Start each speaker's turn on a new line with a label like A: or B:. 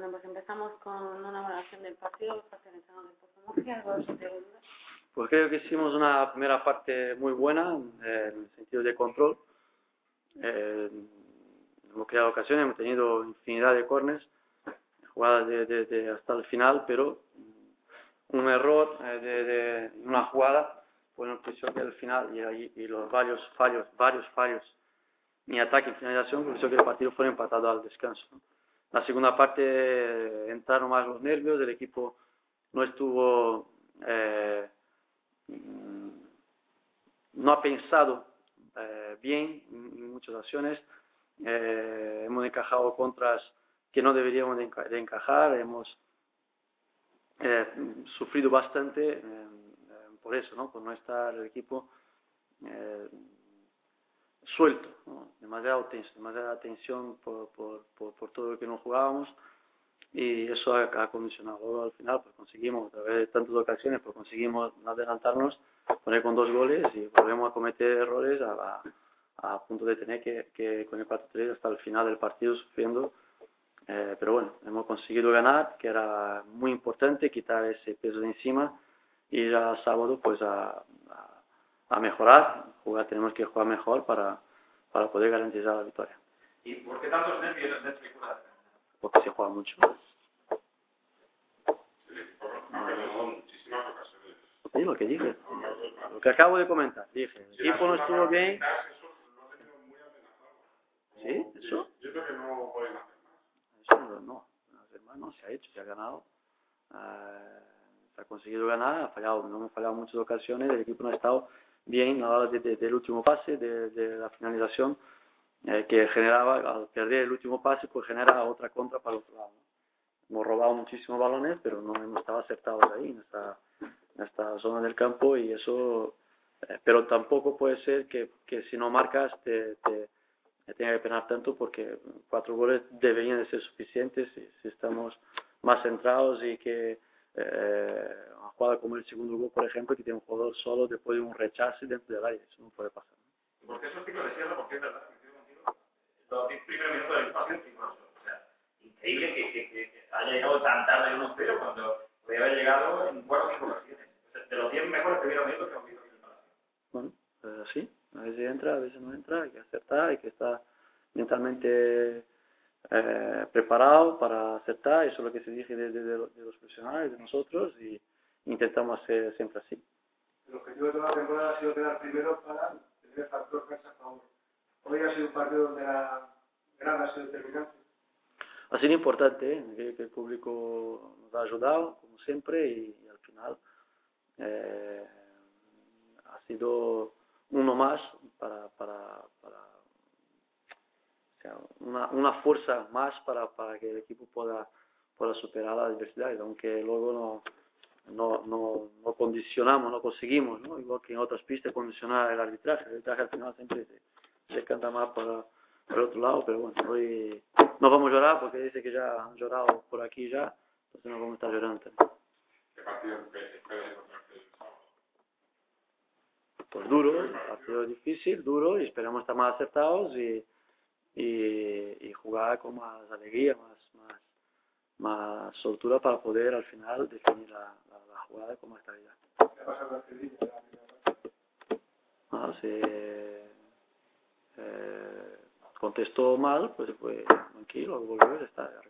A: Bueno, pues empezamos con una valoración del partido, perteneciendo del Pozo Murcia, algo de dudas.
B: Pues creo que hicimos una primera parte muy buena en el sentido de control. Eh, hemos creado ocasiones, hemos tenido infinidad de corners, jugadas de, de, de hasta el final, pero un error eh, de, de, una jugada pues nos puso que al final y, y los varios fallos, varios fallos en ataque y finalización, por eso que el partido fue empatado al descanso. ¿no? La segunda parte eh, entraron más los nervios, el equipo no estuvo, eh, no ha pensado eh, bien en muchas acciones, eh, hemos encajado contras que no deberíamos de, enca de encajar, hemos eh, sufrido bastante por eso, por no estar el equipo suelto, ¿no? demasiado tenso, demasiada tensión por, por, por, por, todo lo que no jugábamos y eso ha, ha condicionado. Luego al final pues conseguimos, a través de tantas ocasiones, pues conseguimos adelantarnos, poner con dos goles y volvemos a cometer errores a, a, a punto de tener que, que con el 4-3 hasta el final del partido sufriendo. Eh, pero bueno, hemos conseguido ganar, que era muy importante, quitar ese peso de encima y ya sábado pues a, a mejorar, jugar, tenemos que jugar mejor para, para poder garantizar la victoria.
C: ¿Y por qué tantos nervios dentro de la
B: Porque se juega mucho. Sí, lo que dije. Lo que acabo de comentar. Dije, el equipo no estuvo bien. ¿Sí? ¿Eso?
D: Yo creo que no pueden hacer más.
B: Eso no se ha hecho, se ha ganado. Uh, se ha conseguido ganar, ha fallado, no hemos fallado muchas ocasiones, el equipo no ha estado bien a la hora de, de, del último pase, de, de la finalización, eh, que generaba, al perder el último pase, pues genera otra contra para el otro lado. Hemos robado muchísimos balones, pero no hemos estado acertados ahí, en esta, en esta zona del campo, y eso, eh, pero tampoco puede ser que, que si no marcas te, te, te tenga que penar tanto, porque cuatro goles deberían de ser suficientes si, si estamos más centrados y que eh, jugada como el segundo gol, por ejemplo, que tiene un jugador solo después de un rechace dentro del área, eso no puede pasar.
C: Porque esos tipos de cierre, porque es verdad, contigo, los 10 primeros minutos del espacio o sea, increíble que, que, que, haya llegado tan tarde en 1-0 cuando podría haber llegado en 4 o 5 ocasiones. O sea, de los 10 mejores primeros minutos que hemos visto en el Palacio.
B: Bueno, pues sí, a veces entra, a veces no entra, hay que acertar, hay que estar mentalmente eh, preparado para aceptar, eso es lo que se dice de, de, de, los profesionales, de nosotros, y intentamos hacer siempre así.
E: El objetivo de toda la temporada ha sido quedar primero para tener factor cancha a favor. Hoy ha sido un partido donde la grada ha sido determinante.
B: Ha sido importante, ¿eh? que, que, el público nos ha ayudado, como siempre, y, y al final eh, ha sido uno más para, para, para o sea, una, una fuerza más para, para que el equipo pueda, pueda superar la adversidad, aunque luego no, no, no, no condicionamos, no conseguimos, ¿no? igual que en otras pistas, condicionar el arbitraje. El arbitraje al final siempre se, se canta más para, para el otro lado, pero bueno, hoy no vamos a llorar porque dice que ya han llorado por aquí ya, entonces no vamos a estar llorando también.
D: ¿Qué partido?
B: Pues duro, partido difícil, duro, y esperamos estar más acertados y y, y, jugar con más alegría, más, más, más soltura para poder al final definir la, la, la jugada con más calidad. Ah, se eh, contestó mal, pues, pues tranquilo, a estar arriba.